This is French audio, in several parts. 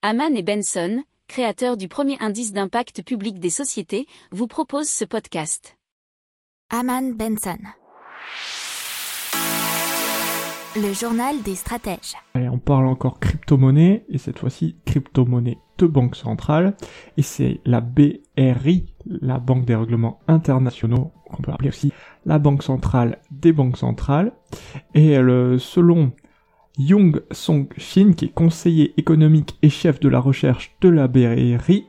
Haman et Benson, créateurs du premier indice d'impact public des sociétés, vous proposent ce podcast. Haman Benson. Le journal des stratèges. Allez, on parle encore crypto-monnaie, et cette fois-ci crypto-monnaie de banque centrale, et c'est la BRI, la Banque des règlements internationaux, qu'on peut appeler aussi la Banque centrale des banques centrales, et euh, selon Young Song Shin, qui est conseiller économique et chef de la recherche de la BRI,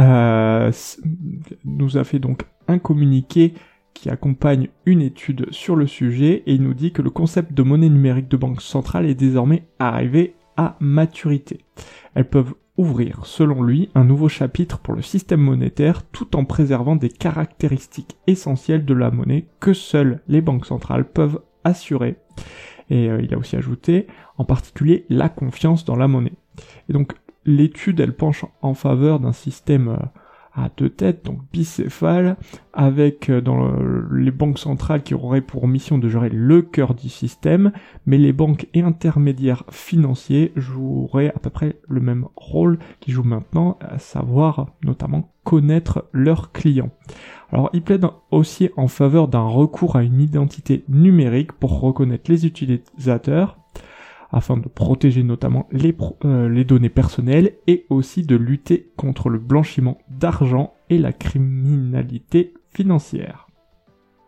euh, nous a fait donc un communiqué qui accompagne une étude sur le sujet et il nous dit que le concept de monnaie numérique de banque centrale est désormais arrivé à maturité. Elles peuvent ouvrir, selon lui, un nouveau chapitre pour le système monétaire tout en préservant des caractéristiques essentielles de la monnaie que seules les banques centrales peuvent assurer. Et euh, il a aussi ajouté, en particulier, la confiance dans la monnaie. Et donc, l'étude, elle penche en faveur d'un système euh, à deux têtes, donc bicéphale, avec euh, dans les banques centrales qui auraient pour mission de gérer le cœur du système, mais les banques et intermédiaires financiers joueraient à peu près le même rôle qu'ils jouent maintenant, à savoir notamment connaître leurs clients. Alors il plaide aussi en faveur d'un recours à une identité numérique pour reconnaître les utilisateurs, afin de protéger notamment les, euh, données personnelles et aussi de lutter contre le blanchiment d'argent et la criminalité financière.